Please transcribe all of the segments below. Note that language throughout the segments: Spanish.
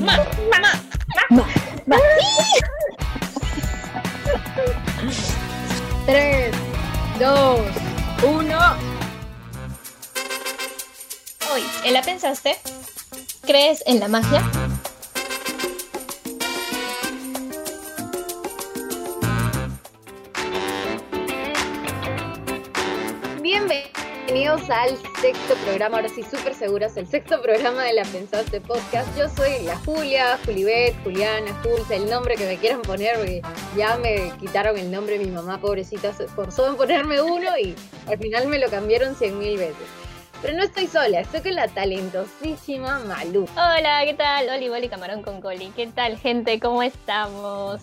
ma, ma, ma, ma. Tres, dos, uno. Hoy, ¿en la pensaste? ¿Crees en la magia? Bienvenidos al sexto programa, ahora sí súper seguras, el sexto programa de la Pensaste Podcast. Yo soy la Julia, Julibet, Juliana, Jules, el nombre que me quieran poner, porque ya me quitaron el nombre de mi mamá, pobrecita, se esforzó en ponerme uno y al final me lo cambiaron cien mil veces. Pero no estoy sola, estoy con la talentosísima Malu. Hola, ¿qué tal? Oli, Boli, Camarón con Coli. ¿Qué tal, gente? ¿Cómo estamos?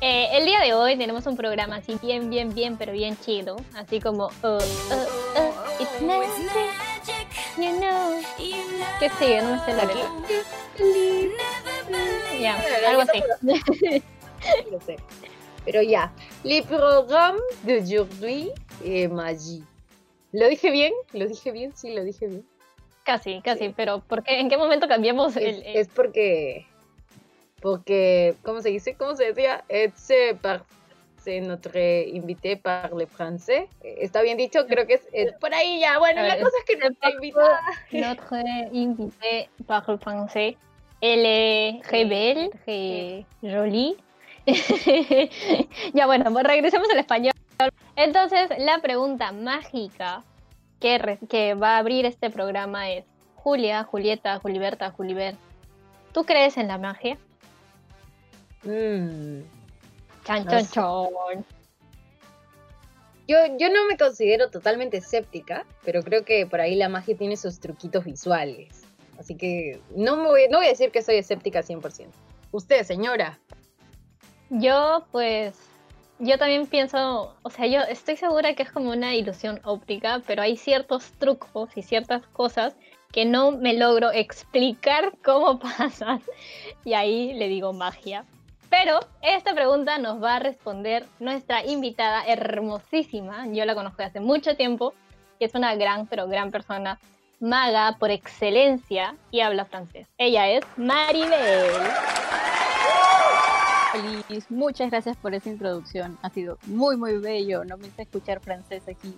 Eh, el día de hoy tenemos un programa así bien, bien, bien, pero bien chido. Así como, oh, oh, oh, it's magic, you know. ¿Qué sigue? No me sé la letra. Ya, algo así. No sé. Pero ya, le programme d'aujourd'hui est magie. ¿Lo dije bien? ¿Lo dije bien? Sí, lo dije bien. Casi, casi, pero ¿por qué? ¿en qué momento cambiamos el, Es, es porque, porque, ¿cómo se dice? ¿Cómo se decía? C'est par, c'est notre invité par le français. ¿Está bien dicho? Creo que es, es por ahí ya. Bueno, la cosa es que nuestra invitada... Notre invité parle français. Elle est très belle, très jolie. ya bueno, pues regresemos al español. Entonces, la pregunta mágica que, re- que va a abrir este programa es, Julia, Julieta, Juliberta, Juliber, ¿tú crees en la magia? Mm. Chan, No chan, sé. chan. Yo, yo no me considero totalmente escéptica, pero creo que por ahí la magia tiene sus truquitos visuales. Así que no, me voy, no voy a decir que soy escéptica 100%. Usted, señora. Yo, pues, yo también pienso, o sea, yo estoy segura que es como una ilusión óptica, pero hay ciertos trucos y ciertas cosas que no me logro explicar cómo pasan. Y ahí le digo magia. Pero esta pregunta nos va a responder nuestra invitada hermosísima. Yo la conozco hace mucho tiempo y es una gran, pero gran persona, maga por excelencia y habla francés. Ella es Maribel. Feliz, muchas gracias por esa introducción. Ha sido muy, muy bello. No me hice escuchar francés aquí.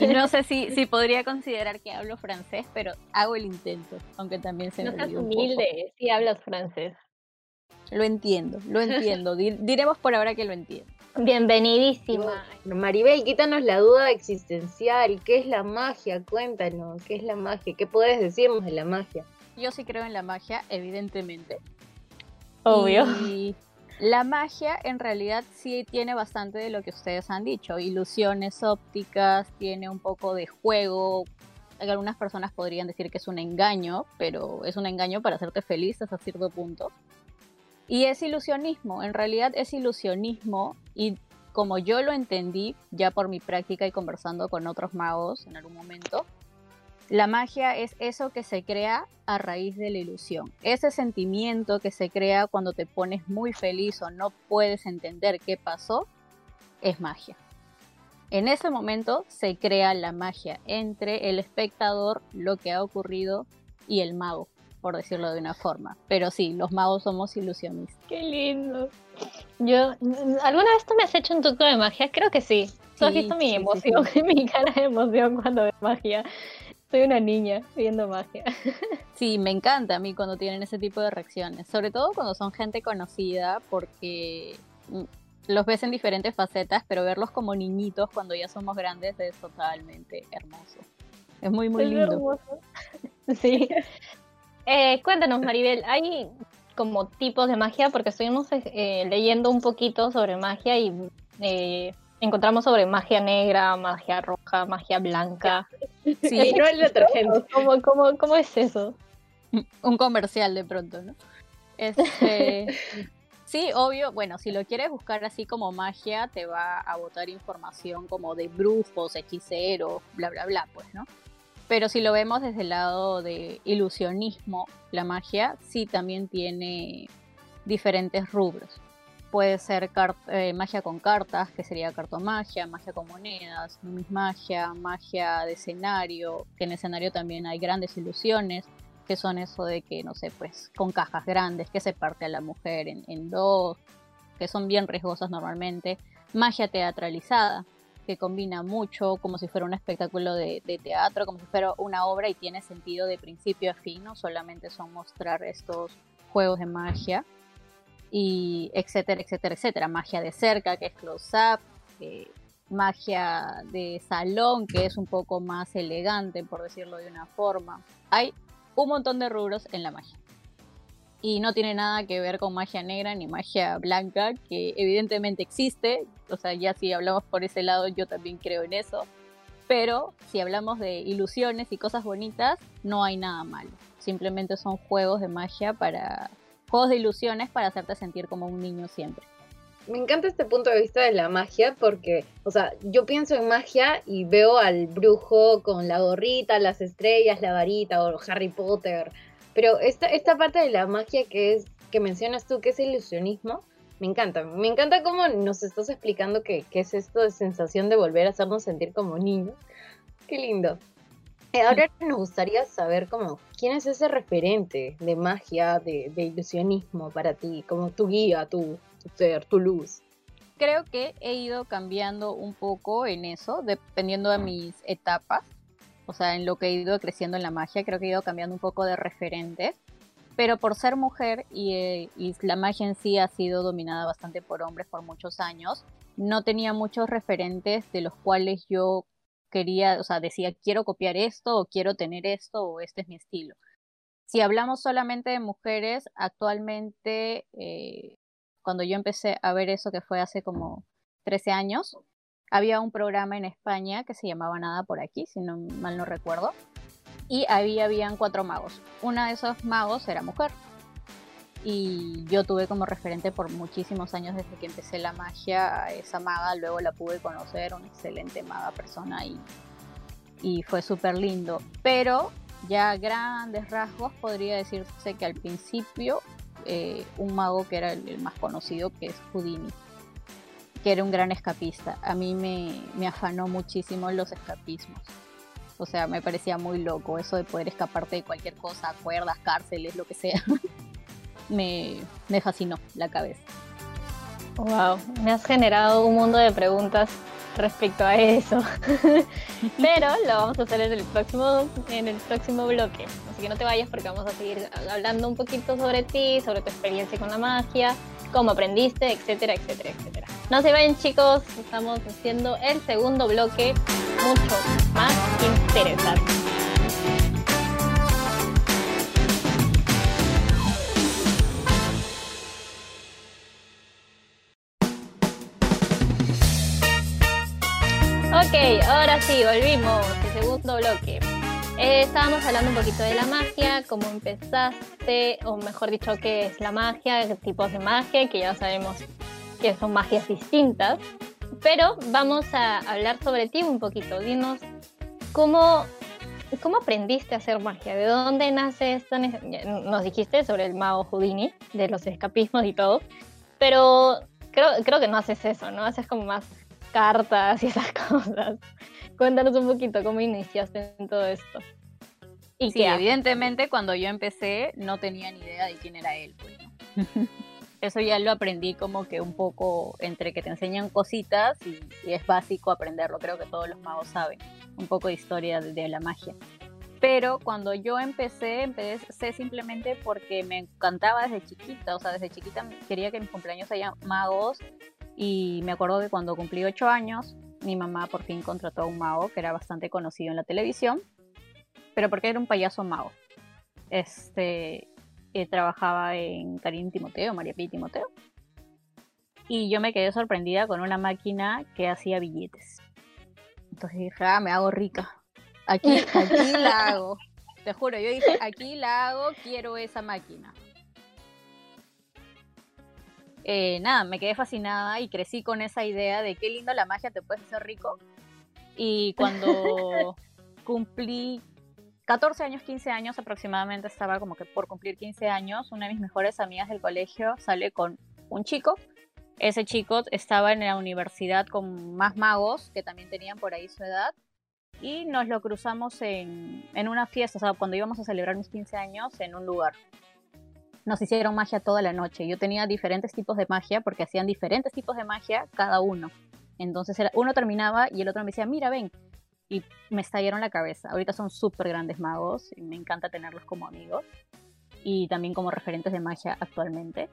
Y no sé si, si podría considerar que hablo francés, pero hago el intento, aunque también se No me seas un poco. humilde, si hablas francés. Lo entiendo, lo entiendo. Di- diremos por ahora que lo entiendo. Bienvenidísima. Maribel, quítanos la duda existencial. ¿Qué es la magia? Cuéntanos, ¿qué es la magia? ¿Qué puedes decirnos de la magia? Yo sí creo en la magia, evidentemente. Obvio. Y la magia en realidad sí tiene bastante de lo que ustedes han dicho. Ilusiones ópticas, tiene un poco de juego. Algunas personas podrían decir que es un engaño, pero es un engaño para hacerte feliz hasta cierto punto. Y es ilusionismo, en realidad es ilusionismo y como yo lo entendí ya por mi práctica y conversando con otros magos en algún momento, la magia es eso que se crea a raíz de la ilusión. Ese sentimiento que se crea cuando te pones muy feliz o no puedes entender qué pasó, es magia. En ese momento se crea la magia entre el espectador, lo que ha ocurrido, y el mago, por decirlo de una forma. Pero sí, los magos somos ilusionistas. Qué lindo. Yo, ¿alguna vez tú me has hecho un truco de magia? Creo que sí. Tú has Sí, visto mi sí, sí, emoción, mi cara de emoción cuando veo magia. Soy una niña viendo magia. Sí, me encanta a mí cuando tienen ese tipo de reacciones, sobre todo cuando son gente conocida, porque mm, los ves en diferentes facetas, pero verlos como niñitos cuando ya somos grandes es totalmente hermoso. Es muy, muy Es lindo. hermoso. Sí. Eh, cuéntanos, Maribel, ¿hay como tipos de magia? Porque estuvimos eh, leyendo un poquito sobre magia y eh, encontramos sobre magia negra, magia roja, magia blanca. Sí, no el detergente. ¿Cómo, cómo, cómo es eso? un comercial de pronto, ¿no? Este, sí, obvio, bueno, si lo quieres buscar así como magia, te va a botar información como de brujos, hechiceros, bla, bla, bla, pues, ¿no? Pero si lo vemos desde el lado de ilusionismo, la magia sí también tiene diferentes rubros. Puede ser eh, magia con cartas, que sería cartomagia, magia con monedas, numismagia, magia de escenario, que en escenario también hay grandes ilusiones, que son eso de que, no sé, pues con cajas grandes, que se parte a la mujer en, dos, que son bien riesgosas normalmente. Magia teatralizada, que combina mucho, como si fuera un espectáculo de, teatro, como si fuera una obra y tiene sentido de principio a fin, no solamente son mostrar estos juegos de magia, y etcétera, etcétera, etcétera. Magia de cerca, que es close-up, eh, magia de salón, que es un poco más elegante, por decirlo de una forma. Hay un montón de rubros en la magia. Y no tiene nada que ver con magia negra ni magia blanca, que evidentemente existe. O sea, ya si hablamos por ese lado, yo también creo en eso. Pero si hablamos de ilusiones y cosas bonitas, no hay nada malo. Simplemente son juegos de magia para. juegos de ilusiones para hacerte sentir como un niño siempre me encanta este punto de vista de la magia porque, o sea, yo pienso en magia y veo al brujo con la gorrita, las estrellas, la varita o Harry Potter. Pero esta, esta parte de la magia que es que mencionas tú, que es ilusionismo, me encanta. Me encanta cómo nos estás explicando qué es esto de sensación de volver a hacernos sentir como niños. Qué lindo. Eh, ahora nos gustaría saber cómo, quién es ese referente de magia, de, de ilusionismo para ti, como tu guía, tu, ser, tu luz. Creo que he ido cambiando un poco en eso, dependiendo de mis etapas. O sea, en lo que he ido creciendo en la magia, creo que he ido cambiando un poco de referentes. Pero por ser mujer y, eh, y la magia en sí ha sido dominada bastante por hombres por muchos años, no tenía muchos referentes de los cuales yo quería, o sea, decía, quiero copiar esto o quiero tener esto o este es mi estilo. Si hablamos solamente de mujeres, actualmente eh, cuando yo empecé a ver eso que fue hace como 13 años, había un programa en España que se llamaba Nada por aquí, si no mal no recuerdo, y ahí habían cuatro magos. Una de esos magos era mujer. Y yo tuve como referente por muchísimos años desde que empecé la magia a esa maga, luego la pude conocer, una excelente maga persona y, y fue súper lindo. Pero ya grandes rasgos podría decirse que al principio eh, un mago que era el, más conocido, que es Houdini, que era un gran escapista. A mí me, afanó muchísimo los escapismos. O sea, me parecía muy loco eso de poder escaparte de cualquier cosa, cuerdas, cárceles, lo que sea. me, me fascinó la cabeza. Wow, me has generado un mundo de preguntas respecto a eso. Pero lo vamos a hacer en el próximo, en el próximo bloque. Así que no te vayas porque vamos a seguir hablando un poquito sobre ti, sobre tu experiencia con la magia, cómo aprendiste, etcétera, etcétera, etcétera. No se vayan chicos, estamos haciendo el segundo bloque mucho más interesante. Ok, ahora sí, volvimos, el segundo bloque. Eh, estábamos hablando un poquito de la magia, cómo empezaste, o mejor dicho, qué es la magia, qué tipos de magia, que ya sabemos que son magias distintas. Pero vamos a hablar sobre ti un poquito. Dinos cómo, cómo aprendiste a hacer magia, de dónde nace esto. Nos dijiste sobre el mago Houdini, de los escapismos y todo, pero creo, creo que no haces eso, ¿no? Haces como más cartas y esas cosas. Cuéntanos un poquito cómo iniciaste en todo esto. Y sí, evidentemente cuando yo empecé no tenía ni idea de quién era él. Pues, Eso ya lo aprendí como que un poco entre que te enseñan cositas y, es básico aprenderlo. Creo que todos los magos saben un poco de historia de, la magia. Pero cuando yo empecé, empecé simplemente porque me encantaba desde chiquita. O sea, desde chiquita quería que mis cumpleaños haya magos y me acuerdo que cuando cumplí ocho años, mi mamá por fin contrató a un mago que era bastante conocido en la televisión, pero porque era un payaso mago. Este, eh, trabajaba en Karim Timoteo, María P. Timoteo. Y yo me quedé sorprendida con una máquina que hacía billetes. Entonces dije, ah, me hago rica. Aquí, aquí la hago. Te juro, yo dije, aquí la hago, quiero esa máquina. Eh, nada, me quedé fascinada y crecí con esa idea de qué lindo la magia te puede hacer rico. Y cuando cumplí 14 años, 15 años aproximadamente, estaba como que por cumplir 15 años, una de mis mejores amigas del colegio sale con un chico. Ese chico estaba en la universidad con más magos que también tenían por ahí su edad. y nos lo cruzamos en, en una fiesta, o sea, cuando íbamos a celebrar mis 15 años en un lugar. Nos hicieron magia toda la noche. Yo tenía diferentes tipos de magia porque hacían diferentes tipos de magia cada uno. Entonces uno terminaba y el otro me decía, mira, ven. Y me estallaron la cabeza. Ahorita son súper grandes magos y me encanta tenerlos como amigos y también como referentes de magia actualmente.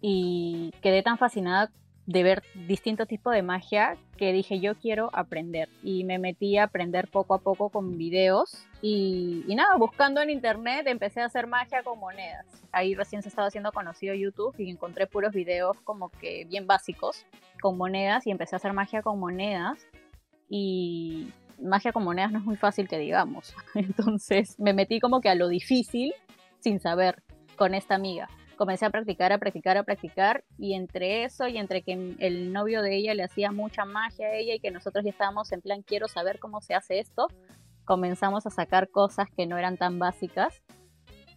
Y quedé tan fascinada de ver distintos tipos de magia que dije yo quiero aprender y me metí a aprender poco a poco con videos y, nada, buscando en internet empecé a hacer magia con monedas. Ahí recién se estaba haciendo conocido YouTube y encontré puros videos como que bien básicos con monedas y empecé a hacer magia con monedas y magia con monedas no es muy fácil que digamos. Entonces me metí como que a lo difícil sin saber con esta amiga comencé a practicar, a practicar, a practicar y entre eso y entre que el novio de ella le hacía mucha magia a ella y que nosotros ya estábamos en plan quiero saber cómo se hace esto, comenzamos a sacar cosas que no eran tan básicas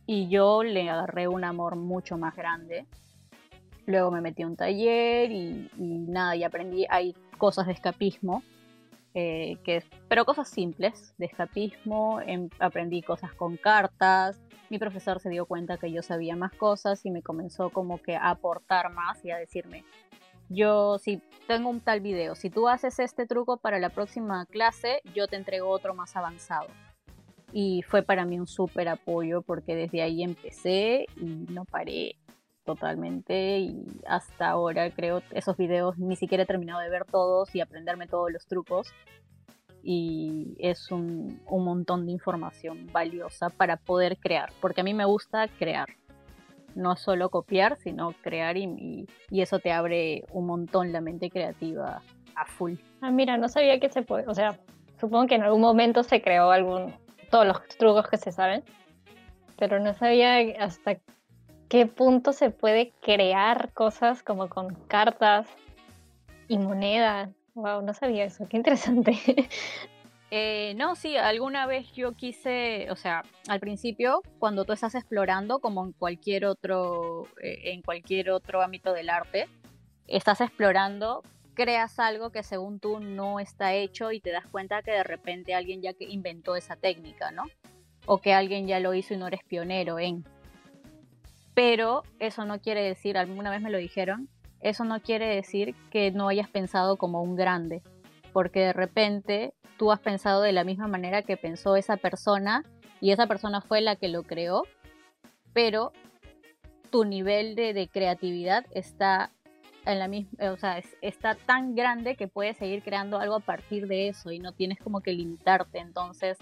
y yo le agarré un amor mucho más grande. Luego me metí a un taller y, nada, y aprendí, hay cosas de escapismo, eh, que, pero cosas simples de escapismo, em, aprendí cosas con cartas, mi profesor se dio cuenta que yo sabía más cosas y me comenzó como que a aportar más y a decirme, yo si tengo un tal video, si tú haces este truco para la próxima clase, yo te entrego otro más avanzado. Y fue para mí un súper apoyo porque desde ahí empecé y no paré totalmente y hasta ahora creo esos videos ni siquiera he terminado de ver todos y aprenderme todos los trucos y es un, un, montón de información valiosa para poder crear, porque a mí me gusta crear, no solo copiar, sino crear y, y, eso te abre un montón la mente creativa a full. Ah, mira, no sabía que se puede, o sea, supongo que en algún momento se creó algún, todos los trucos que se saben, pero no sabía hasta qué punto se puede crear cosas como con cartas y monedas. Wow, no sabía eso, qué interesante. Eh, no, sí, alguna vez yo quise, o sea, al principio, cuando tú estás explorando, como en cualquier otro, eh, en cualquier otro ámbito del arte, estás explorando, creas algo que según tú no está hecho y te das cuenta que de repente alguien ya que inventó esa técnica, ¿no? O que alguien ya lo hizo y no eres pionero en. Pero eso no quiere decir, alguna vez me lo dijeron, eso no quiere decir que no hayas pensado como un grande, porque de repente tú has pensado de la misma manera que pensó esa persona y esa persona fue la que lo creó, pero tu nivel de, creatividad está en la misma, o sea, está tan grande que puedes seguir creando algo a partir de eso y no tienes como que limitarte. Entonces,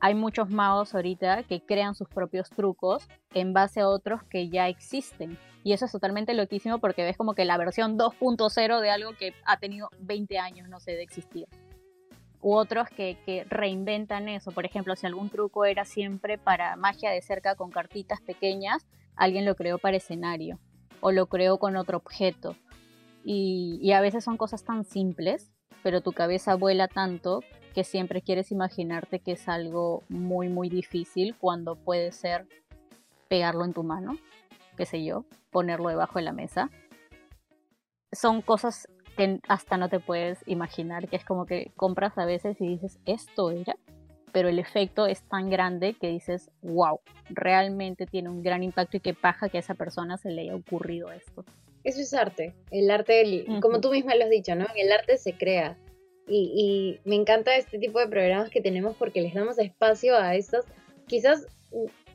hay muchos magos ahorita que crean sus propios trucos en base a otros que ya existen. Y eso es totalmente loquísimo porque ves como que la versión 2.0 de algo que ha tenido 20 años, no sé, de existir. U otros que, reinventan eso. Por ejemplo, si algún truco era siempre para magia de cerca con cartitas pequeñas, alguien lo creó para escenario o lo creó con otro objeto. Y a veces son cosas tan simples, pero tu cabeza vuela tanto que siempre quieres imaginarte que es algo muy, muy difícil cuando puede ser pegarlo en tu mano, qué sé yo, ponerlo debajo de la mesa. Son cosas que hasta no te puedes imaginar, que es como que compras a veces y dices, esto era, pero el efecto es tan grande que dices, wow, realmente tiene un gran impacto y qué paja que a esa persona se le haya ocurrido esto. Eso es arte, el arte, como tú misma lo has dicho, ¿no? El arte se crea, y, me encanta este tipo de programas que tenemos porque les damos espacio a estos. Quizás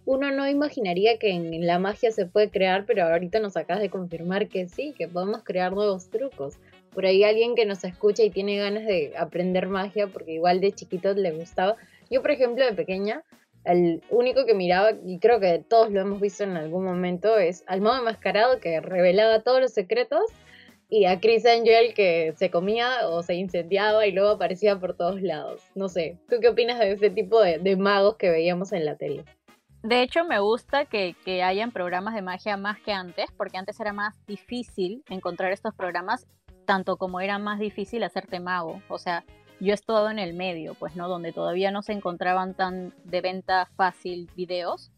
uno no imaginaría que en la magia se puede crear, pero ahorita nos acabas de confirmar que sí, que podemos crear nuevos trucos. Por ahí alguien que nos escucha y tiene ganas de aprender magia porque igual de chiquitos le gustaba. Yo, por ejemplo, de pequeña, el único que miraba, y creo que todos lo hemos visto en algún momento, es al modo enmascarado que revelaba todos los secretos y a Chris Angel que se comía o se incendiaba y luego aparecía por todos lados. No sé, ¿tú qué opinas de ese tipo de, magos que veíamos en la tele? De hecho, me gusta que, que, hayan programas de magia más que antes, porque antes era más difícil encontrar estos programas, tanto como era más difícil hacerte mago. O sea, yo he estado en el medio, pues, ¿no? Donde todavía no se encontraban tan de venta fácil videos,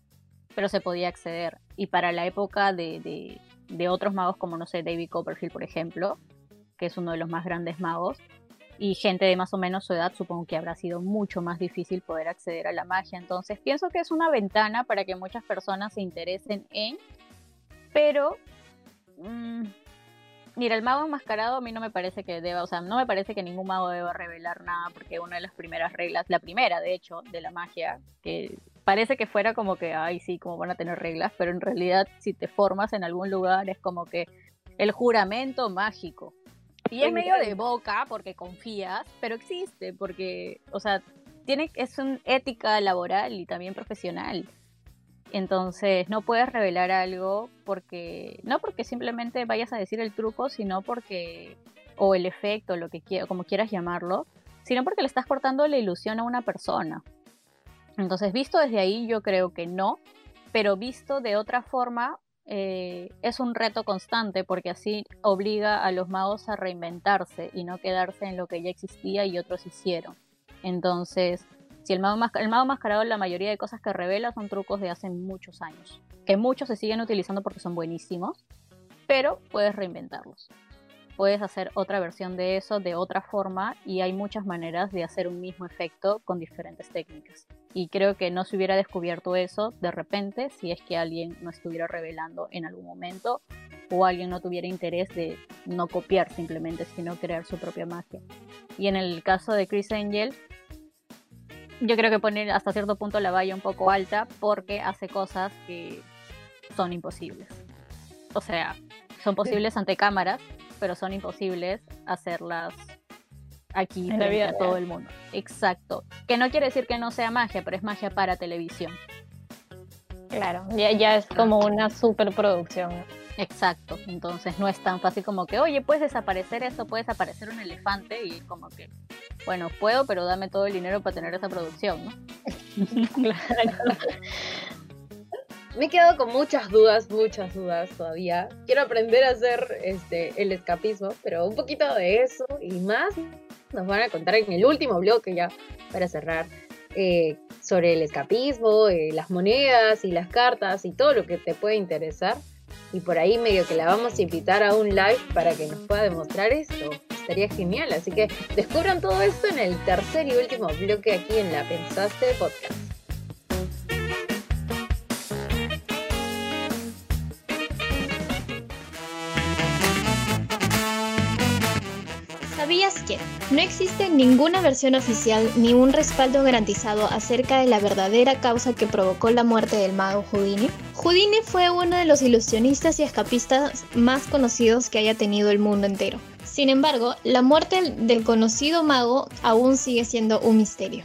pero se podía acceder. Y para la época de, de otros magos como, no sé, David Copperfield, por ejemplo, que es uno de los más grandes magos, y gente de más o menos su edad, supongo que habrá sido mucho más difícil poder acceder a la magia. Entonces pienso que es una ventana para que muchas personas se interesen en, pero... Mm, mira, el mago enmascarado a mí no me parece que deba, o sea, no me parece que ningún mago deba revelar nada, porque una de las primeras reglas, la primera de hecho, de la magia, que parece que fuera como que, ay, sí, como van a tener reglas, pero en realidad si te formas en algún lugar es como que el juramento mágico. Y es medio de boca porque confías, pero existe, porque, o sea, tiene, es una ética laboral y también profesional. Entonces no puedes revelar algo porque, no porque simplemente vayas a decir el truco, sino porque, o el efecto, lo que como quieras llamarlo, sino porque le estás cortando la ilusión a una persona. Entonces, visto desde ahí, yo creo que no, pero visto de otra forma, eh, es un reto constante porque así obliga a los magos a reinventarse y no quedarse en lo que ya existía y otros hicieron. Entonces, si el mago, el mago mascarado, la mayoría de cosas que revela son trucos de hace muchos años, que muchos se siguen utilizando porque son buenísimos, pero puedes reinventarlos puedes hacer otra versión de eso de otra forma y hay muchas maneras de hacer un mismo efecto con diferentes técnicas. Y creo que no se hubiera descubierto eso de repente si es que alguien no estuviera revelando en algún momento o alguien no tuviera interés de no copiar simplemente, sino crear su propia magia. Y en el caso de Chris Angel, yo creo que poner hasta cierto punto la valla un poco alta porque hace cosas que son imposibles. O sea, son posibles ante cámaras, pero son imposibles hacerlas aquí en a todo el mundo. Exacto. Que no quiere decir que no sea magia, pero es magia para televisión. Claro, ya, ya es como una superproducción. Exacto, entonces no es tan fácil como que, oye, puedes desaparecer esto, puedes aparecer un elefante y como que, bueno, puedo, pero dame todo el dinero para tener esa producción, ¿no? claro me he quedado con muchas dudas, muchas dudas todavía. Quiero aprender a hacer este, el escapismo, pero un poquito de eso y más nos van a contar en el último bloque ya para cerrar eh, sobre el escapismo, eh, las monedas y las cartas y todo lo que te puede interesar. Y por ahí medio que la vamos a invitar a un live para que nos pueda demostrar esto. Estaría genial. Así que descubran todo esto en el tercer y último bloque aquí en La Pensaste Podcast. ¿Sabías que no existe ninguna versión oficial ni un respaldo garantizado acerca de la verdadera causa que provocó la muerte del mago Houdini? Houdini fue uno de los ilusionistas y escapistas más conocidos que haya tenido el mundo entero. Sin embargo, la muerte del conocido mago aún sigue siendo un misterio.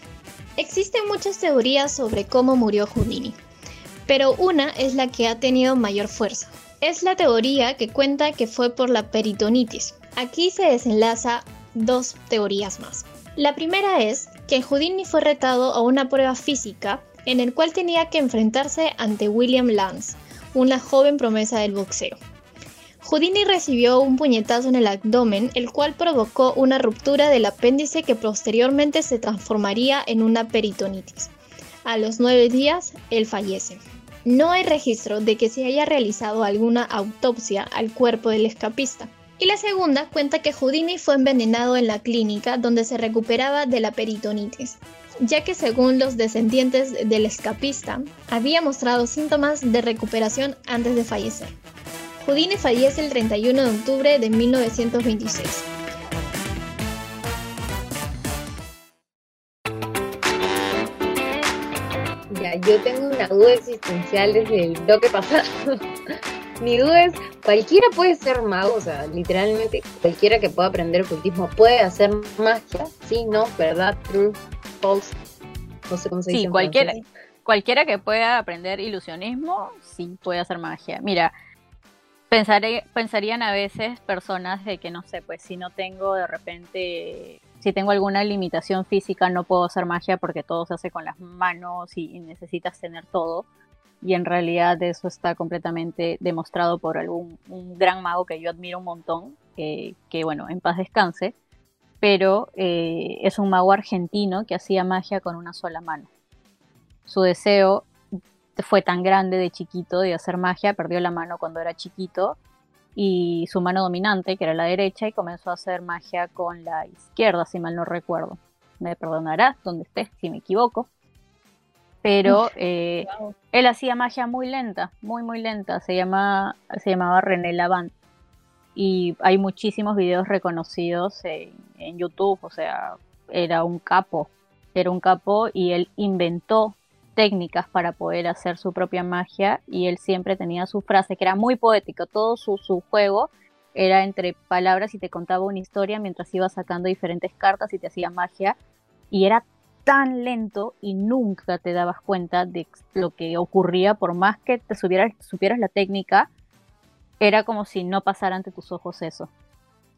Existen muchas teorías sobre cómo murió Houdini, pero una es la que ha tenido mayor fuerza. Es la teoría que cuenta que fue por la peritonitis, Aquí se desenlaza dos teorías más. La primera es que Houdini fue retado a una prueba física en el cual tenía que enfrentarse ante William Lance, una joven promesa del boxeo. Houdini recibió un puñetazo en el abdomen, el cual provocó una ruptura del apéndice que posteriormente se transformaría en una peritonitis. A los nueve días, él fallece. No hay registro de que se haya realizado alguna autopsia al cuerpo del escapista. Y la segunda cuenta que Houdini fue envenenado en la clínica donde se recuperaba de la peritonitis, ya que según los descendientes del escapista, había mostrado síntomas de recuperación antes de fallecer. Houdini fallece el 31 de octubre de 1926. Ya, yo tengo una duda existencial desde el bloque pasado. Mi duda es, cualquiera puede ser mago, o sea, literalmente cualquiera que pueda aprender ocultismo puede hacer magia, sí, no, verdad, true, false, no sé cómo se dice. Sí, cualquiera, cualquiera que pueda aprender ilusionismo, sí puede hacer magia. Mira, pensarían a veces personas de que, no sé, pues si no tengo de repente, si tengo alguna limitación física, no puedo hacer magia porque todo se hace con las manos y necesitas tener todo y en realidad eso está completamente demostrado por algún gran mago que yo admiro un montón, que bueno, en paz descanse, pero eh, es un mago argentino que hacía magia con una sola mano. Su deseo fue tan grande de chiquito de hacer magia, perdió la mano cuando era chiquito y su mano dominante, que era la derecha, y comenzó a hacer magia con la izquierda, si mal no recuerdo. Me perdonará donde esté, si me equivoco. Pero eh, él hacía magia muy lenta, muy, muy lenta. Se, llama, se llamaba René Lavant. Y hay muchísimos videos reconocidos en, en YouTube, o sea, era un capo, era un capo y él inventó técnicas para poder hacer su propia magia y él siempre tenía su frase que era muy poético, todo su, su juego era entre palabras y te contaba una historia mientras iba sacando diferentes cartas y te hacía magia. Y era tan lento y nunca te dabas cuenta de lo que ocurría por más que te supieras, supieras la técnica era como si no pasara ante tus ojos eso.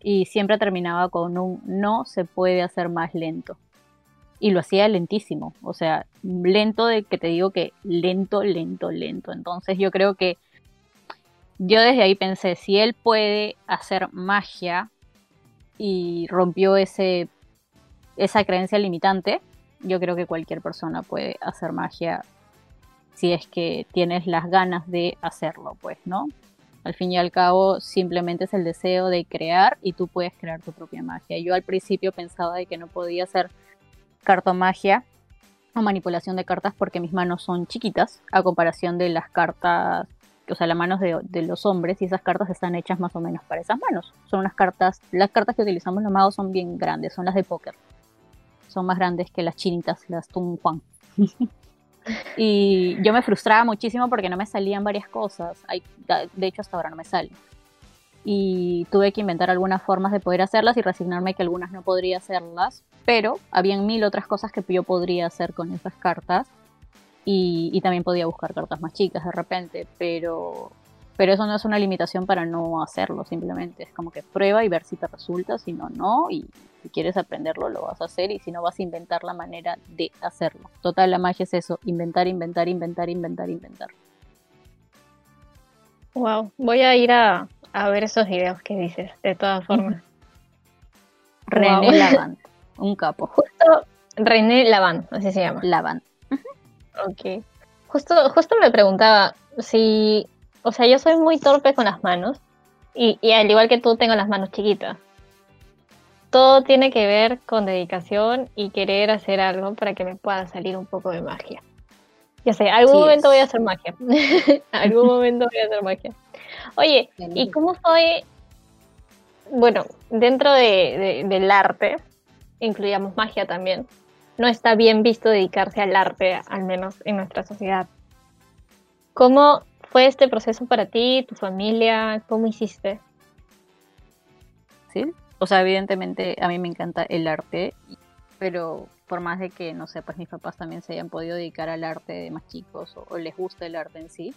Y siempre terminaba con un no se puede hacer más lento y lo hacía lentísimo, o sea, lento de que te digo que lento, lento, lento. Entonces yo creo que yo desde ahí pensé, si él puede hacer magia y rompió ese esa creencia limitante, yo creo que cualquier persona puede hacer magia si es que tienes las ganas de hacerlo, pues, ¿no? Al fin y al cabo, simplemente es el deseo de crear y tú puedes crear tu propia magia. Yo al principio pensaba de que no podía hacer cartomagia o manipulación de cartas porque mis manos son chiquitas a comparación de las cartas, o sea, las manos de, los hombres y esas cartas están hechas más o menos para esas manos. Son unas cartas, las cartas que utilizamos los magos son bien grandes, son las de póker. Son más grandes que las chinitas, las Tung Juan. y yo me frustraba muchísimo porque no me salían varias cosas. de hecho, hasta ahora no me salen y tuve que inventar algunas formas de poder hacerlas y resignarme que algunas no podría hacerlas, pero habían mil otras cosas que yo podría hacer con esas cartas y, también podía buscar cartas más chicas de repente, pero, pero eso no es una limitación para no hacerlo, simplemente es como que prueba y ver si te resulta, si no, no, y si quieres aprenderlo lo vas a hacer y si no vas a inventar la manera de hacerlo. Total, la magia es eso, inventar, inventar, inventar, inventar, inventar. Wow, voy a ir a, a ver esos videos que dices, de todas formas. René Lavant, un capo. Justo René Lavant, así se llama. Lavant. Ok. Justo, justo me preguntaba si, o sea, yo soy muy torpe con las manos y, y al igual que tú tengo las manos chiquitas. Todo tiene que ver con dedicación y querer hacer algo para que me pueda salir un poco de magia. Ya sé, algún momento voy a hacer magia. algún momento voy a hacer magia. Oye, ¿y cómo fue? Bueno, dentro de, del arte, incluíamos magia también. No está bien visto dedicarse al arte, al menos en nuestra sociedad. ¿Cómo fue este proceso para ti, tu familia? ¿Cómo hiciste? Sí, o sea, evidentemente a mí me encanta el arte, pero por más de que, no sé, pues mis papás también se hayan podido dedicar al arte de más chicos o les gusta el arte en sí,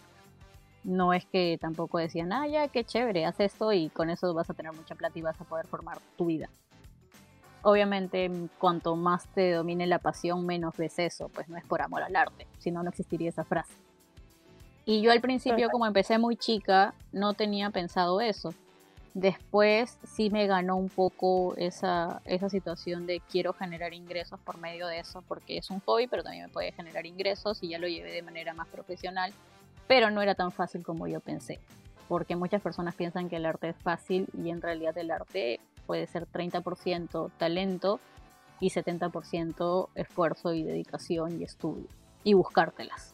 no es que tampoco decían, ah, ya, qué chévere, haz esto y con eso vas a tener mucha plata y vas a poder formar tu vida. Obviamente, cuanto más te domine la pasión, menos ves eso, pues no es por amor al arte, si no, no existiría esa frase. Y yo al principio, como empecé muy chica, no tenía pensado eso. Después sí me ganó un poco esa, esa situación de quiero generar ingresos por medio de eso, porque es un hobby, pero también me puede generar ingresos y ya lo llevé de manera más profesional pero no era tan fácil como yo pensé, porque muchas personas piensan que el arte es fácil y en realidad el arte puede ser 30% talento y 70% esfuerzo y dedicación y estudio y buscártelas.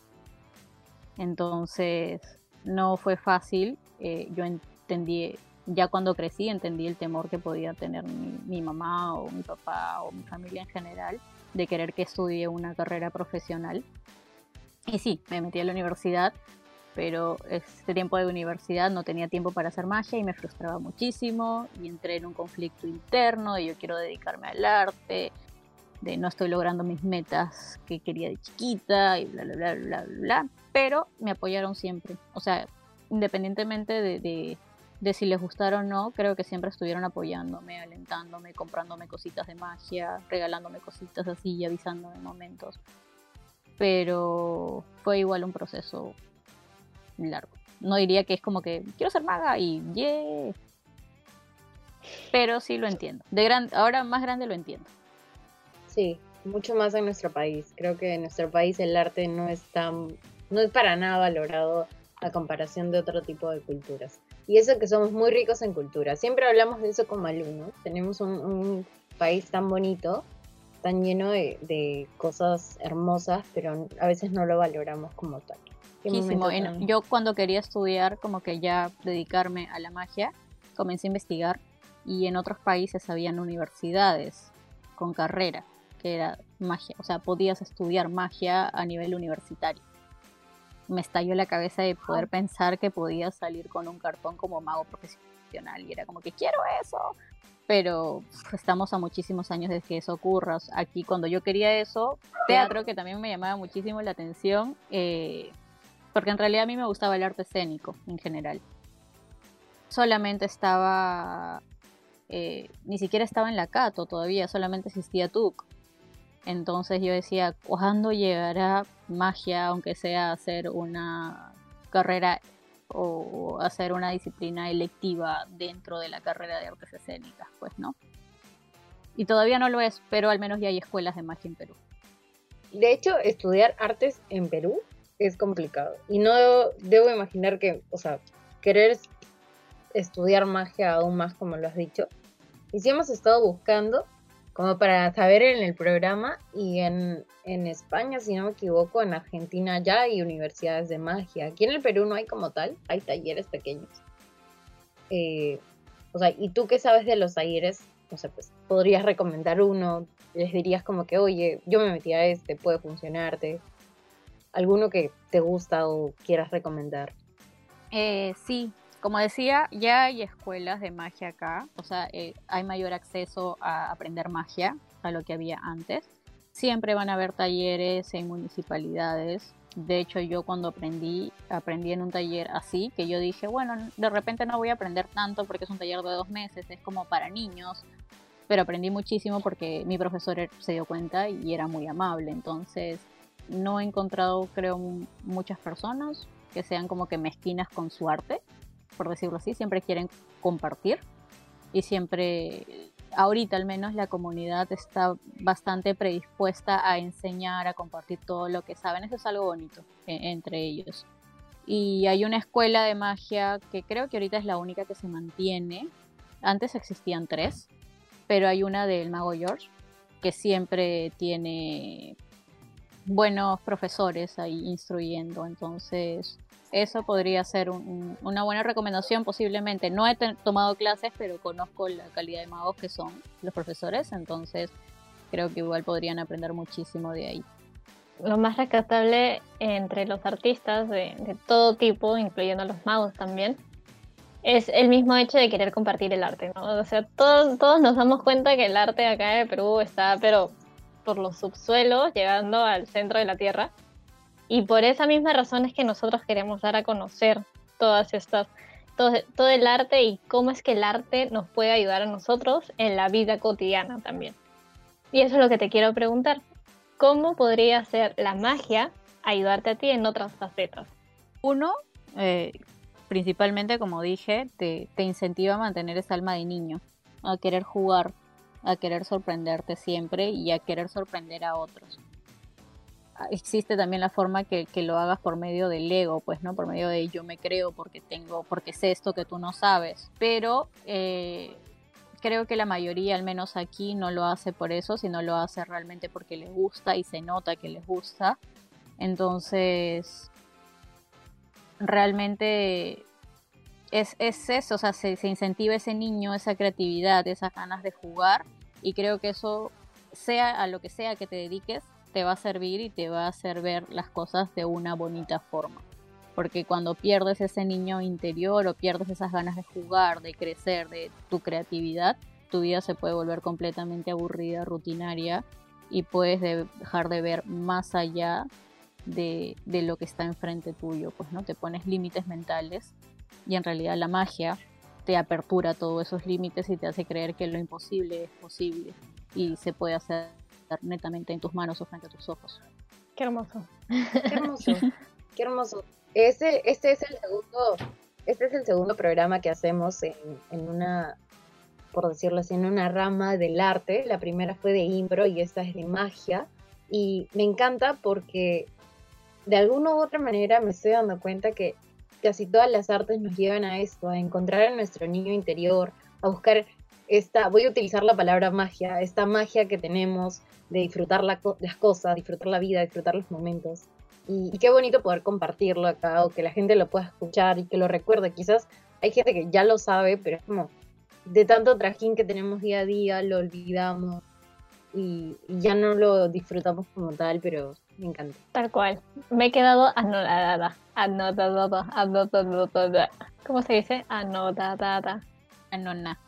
Entonces no fue fácil, eh, yo entendí, ya cuando crecí entendí el temor que podía tener mi, mi mamá o mi papá o mi familia en general de querer que estudie una carrera profesional. Y sí, me metí a la universidad, pero este tiempo de universidad no tenía tiempo para hacer magia y me frustraba muchísimo y entré en un conflicto interno de yo quiero dedicarme al arte, de no estoy logrando mis metas que quería de chiquita y bla, bla, bla, bla, bla, pero me apoyaron siempre, o sea, independientemente de, si les gustara o no, creo que siempre estuvieron apoyándome, alentándome, comprándome cositas de magia, regalándome cositas así y avisándome en momentos. Pero fue igual un proceso largo. No diría que es como que quiero ser maga y yeah. Pero sí lo entiendo. De gran, ahora más grande lo entiendo. Sí, mucho más en nuestro país. Creo que en nuestro país el arte no es tan, no es para nada valorado a comparación de otro tipo de culturas. Y eso que somos muy ricos en cultura. Siempre hablamos de eso como alumnos. Tenemos un, país tan bonito, tan lleno de, cosas hermosas, pero a veces no lo valoramos como tal. Yo cuando quería estudiar, como que ya dedicarme a la magia, comencé a investigar y en otros países habían universidades con carrera que era magia, o sea, podías estudiar magia a nivel universitario. Me estalló la cabeza de poder pensar que podías salir con un cartón como mago profesional y era como que quiero eso, pero estamos a muchísimos años desde que eso ocurra. Aquí cuando yo quería eso, teatro que también me llamaba muchísimo la atención, eh, porque en realidad a mí me gustaba el arte escénico en general. Solamente estaba eh, ni siquiera estaba en la Cato todavía, solamente existía TUC. Entonces yo decía, ¿cuándo llegará magia, aunque sea hacer una carrera o hacer una disciplina electiva dentro de la carrera de artes escénicas? Pues no. Y todavía no lo es, pero al menos ya hay escuelas de magia en Perú. De hecho, estudiar artes en Perú es complicado. Y no debo imaginar que, o sea, querer estudiar magia aún más, como lo has dicho, y sí hemos estado buscando como para saber en el programa y en, España, si no me equivoco, en Argentina ya hay universidades de magia. Aquí en el Perú no hay como tal, hay talleres pequeños. Eh, o sea, ¿y tú qué sabes de los talleres? O sea, pues podrías recomendar uno, les dirías como que, oye, yo me metí a este, puede funcionarte. ¿Alguno que te gusta o quieras recomendar? Eh, sí, como decía, ya hay escuelas de magia acá, o sea, eh, hay mayor acceso a aprender magia a lo que había antes. Siempre van a haber talleres en municipalidades. De hecho, yo cuando aprendí, aprendí en un taller así, que yo dije, bueno, de repente no voy a aprender tanto porque es un taller de dos meses, es como para niños, pero aprendí muchísimo porque mi profesor se dio cuenta y era muy amable. Entonces, no he encontrado, creo, muchas personas que sean como que mezquinas con su arte por decirlo así, siempre quieren compartir y siempre, ahorita al menos la comunidad está bastante predispuesta a enseñar, a compartir todo lo que saben. Eso es algo bonito e, entre ellos. Y hay una escuela de magia que creo que ahorita es la única que se mantiene. Antes existían tres, pero hay una del mago George que siempre tiene buenos profesores ahí instruyendo. Entonces, eso podría ser una buena recomendación posiblemente. No he tomado clases, pero conozco la calidad de magos que son los profesores, entonces creo que igual podrían aprender muchísimo de ahí. Lo más rescatable entre los artistas de, todo tipo, incluyendo los magos también, es el mismo hecho de querer compartir el arte, ¿no? O sea, todos, todos nos damos cuenta que el arte acá en Perú está, pero por los subsuelos, llegando al centro de la tierra. Y por esa misma razón es que nosotros queremos dar a conocer todas estas, todo, el arte y cómo es que el arte nos puede ayudar a nosotros en la vida cotidiana también. Y eso es lo que te quiero preguntar. ¿Cómo podría ser la magia ayudarte a ti en otras facetas? Uno, eh, principalmente como dije, te, te incentiva a mantener esa alma de niño, a querer jugar, a querer sorprenderte siempre y a querer sorprender a otros existe también la forma que, lo hagas por medio del ego, pues, ¿no? Por medio de yo me creo porque tengo, porque sé esto que tú no sabes. Pero eh, creo que la mayoría, al menos aquí, no lo hace por eso, sino lo hace realmente porque les gusta y se nota que les gusta. Entonces, realmente es, eso, o sea, se, se incentiva ese niño, esa creatividad, esas ganas de jugar. Y creo que eso, sea a lo que sea que te dediques, te va a servir y te va a hacer ver las cosas de una bonita forma. Porque cuando pierdes ese niño interior o pierdes esas ganas de jugar, de crecer, de tu creatividad, tu vida se puede volver completamente aburrida, rutinaria y puedes dejar de ver más allá de, de, lo que está enfrente tuyo. Pues no te pones límites mentales y en realidad la magia te apertura todos esos límites y te hace creer que lo imposible es posible y se puede hacer netamente en tus manos o frente a tus ojos. Qué hermoso. Qué hermoso. Qué hermoso. Este, este es el segundo, este es el segundo programa que hacemos en, en una, por decirlo así, en una rama del arte. La primera fue de impro y esta es de magia. Y me encanta porque de alguna u otra manera me estoy dando cuenta que casi todas las artes nos llevan a esto, a encontrar a nuestro niño interior, a buscar esta, voy a utilizar la palabra magia, esta magia que tenemos de disfrutar las cosas, disfrutar la vida, disfrutar los momentos. Y, qué bonito poder compartirlo acá o que la gente lo pueda escuchar y que lo recuerde. Quizás hay gente que ya lo sabe, pero es como de tanto trajín que tenemos día a día, lo olvidamos y, ya no lo disfrutamos como tal, pero me encanta. Tal cual. Me he quedado anodada. Anodada. Anodada. ¿Cómo se dice? Anodada. Anona.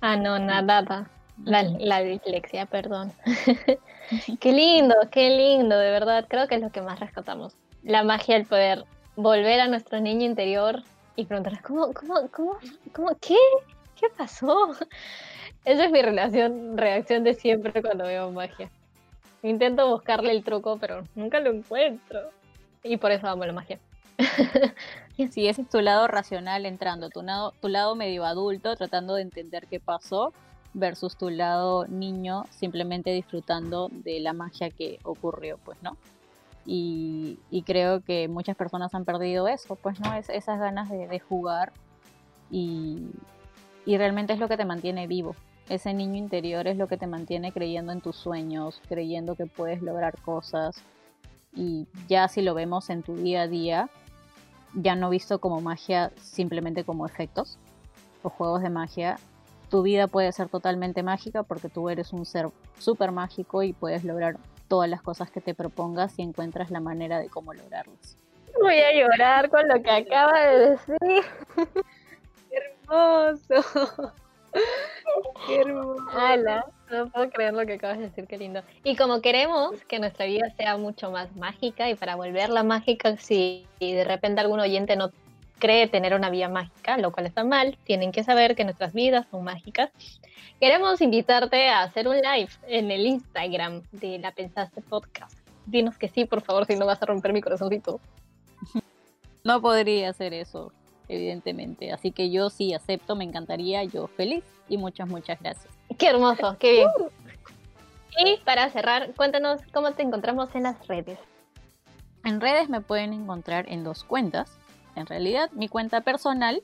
Anonadada. La, la dislexia, perdón. qué lindo, qué lindo, de verdad. Creo que es lo que más rescatamos. La magia del poder volver a nuestro niño interior y preguntarle, ¿cómo, cómo, cómo, cómo, qué? ¿Qué pasó? Esa es mi relación, reacción de siempre cuando veo magia. Intento buscarle el truco, pero nunca lo encuentro. Y por eso amo la magia. sí, ese es tu lado racional entrando, tu lado, tu lado medio adulto tratando de entender qué pasó versus tu lado niño simplemente disfrutando de la magia que ocurrió, pues, ¿no? Y, creo que muchas personas han perdido eso, pues, ¿no? Es, esas ganas de, jugar y, y realmente es lo que te mantiene vivo. Ese niño interior es lo que te mantiene creyendo en tus sueños, creyendo que puedes lograr cosas. Y ya si lo vemos en tu día a día, ya no visto como magia simplemente como efectos o juegos de magia, tu vida puede ser totalmente mágica porque tú eres un ser súper mágico y puedes lograr todas las cosas que te propongas si encuentras la manera de cómo lograrlas. Voy a llorar con lo que acaba de decir. Hermoso. Qué hermoso. no puedo creer lo que acabas de decir, qué lindo. Y como queremos que nuestra vida sea mucho más mágica y para volverla mágica, si de repente algún oyente no cree tener una vida mágica, lo cual está mal, tienen que saber que nuestras vidas son mágicas. Queremos invitarte a hacer un live en el Instagram de La Pensaste Podcast. Dinos que sí, por favor, si no vas a romper mi corazoncito. No podría hacer eso, evidentemente. Así que yo sí acepto, me encantaría, yo feliz y muchas, muchas gracias. Qué hermoso, qué bien. Y para cerrar, cuéntanos cómo te encontramos en las redes. En redes me pueden encontrar en dos cuentas en realidad mi cuenta personal,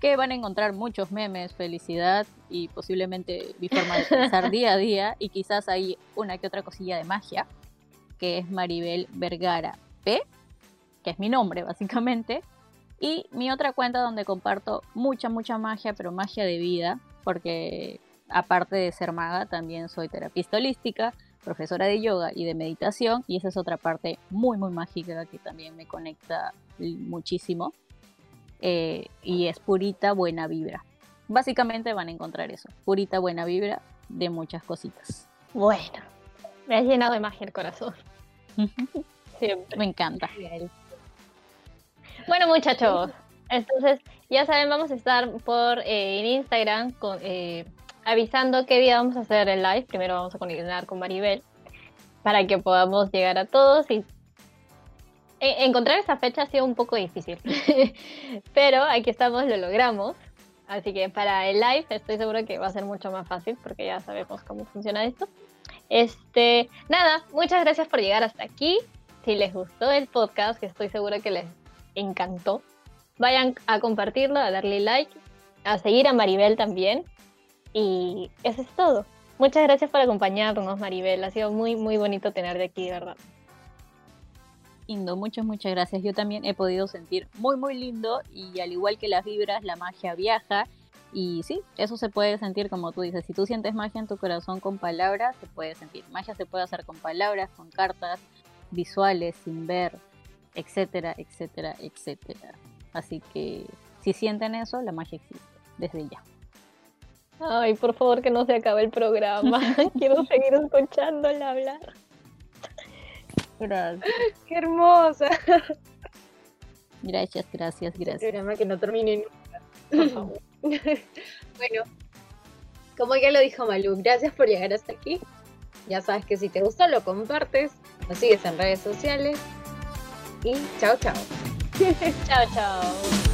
que van a encontrar muchos memes, felicidad y posiblemente mi forma de pensar día a día y quizás hay una que otra cosilla de magia, que es Maribel Vergara P, que es mi nombre básicamente, y mi otra cuenta donde comparto mucha, mucha magia, pero magia de vida, porque aparte de ser maga, también soy terapista holística, profesora de yoga y de meditación, y esa es otra parte muy, muy mágica que también me conecta muchísimo. Eh, y es purita buena vibra. Básicamente van a encontrar eso, purita buena vibra de muchas cositas. Bueno, me has llenado de magia el corazón. Me encanta. Bueno muchachos, entonces ya saben, vamos a estar por eh, Instagram con, eh, avisando qué día vamos a hacer el live. Primero vamos a conectar con Maribel para que podamos llegar a todos y e, encontrar esa fecha ha sido un poco difícil, pero aquí estamos, lo logramos. Así que para el live estoy seguro que va a ser mucho más fácil porque ya sabemos cómo funciona esto. Este, nada, muchas gracias por llegar hasta aquí. Si les gustó el podcast, que estoy seguro que les encantó, vayan a compartirlo, a darle like, a seguir a Maribel también. Y eso es todo. Muchas gracias por acompañarnos, Maribel. Ha sido muy, muy bonito tenerte aquí, de verdad lindo, muchas, muchas gracias. Yo también he podido sentir muy, muy lindo y al igual que las vibras, la magia viaja. Y sí, eso se puede sentir como tú dices. Si tú sientes magia en tu corazón con palabras, se puede sentir. Magia se puede hacer con palabras, con cartas, visuales, sin ver, etcétera, etcétera, etcétera. Así que si sienten eso, la magia existe desde ya. Ay, por favor que no se acabe el programa. Quiero seguir escuchándola hablar. Qué hermosa. Gracias, gracias, gracias. que no termine nunca. bueno, como ya lo dijo Malu, gracias por llegar hasta aquí. Ya sabes que si te gustó lo compartes, lo sigues en redes sociales. e tchau, tchau. tchau, tchau.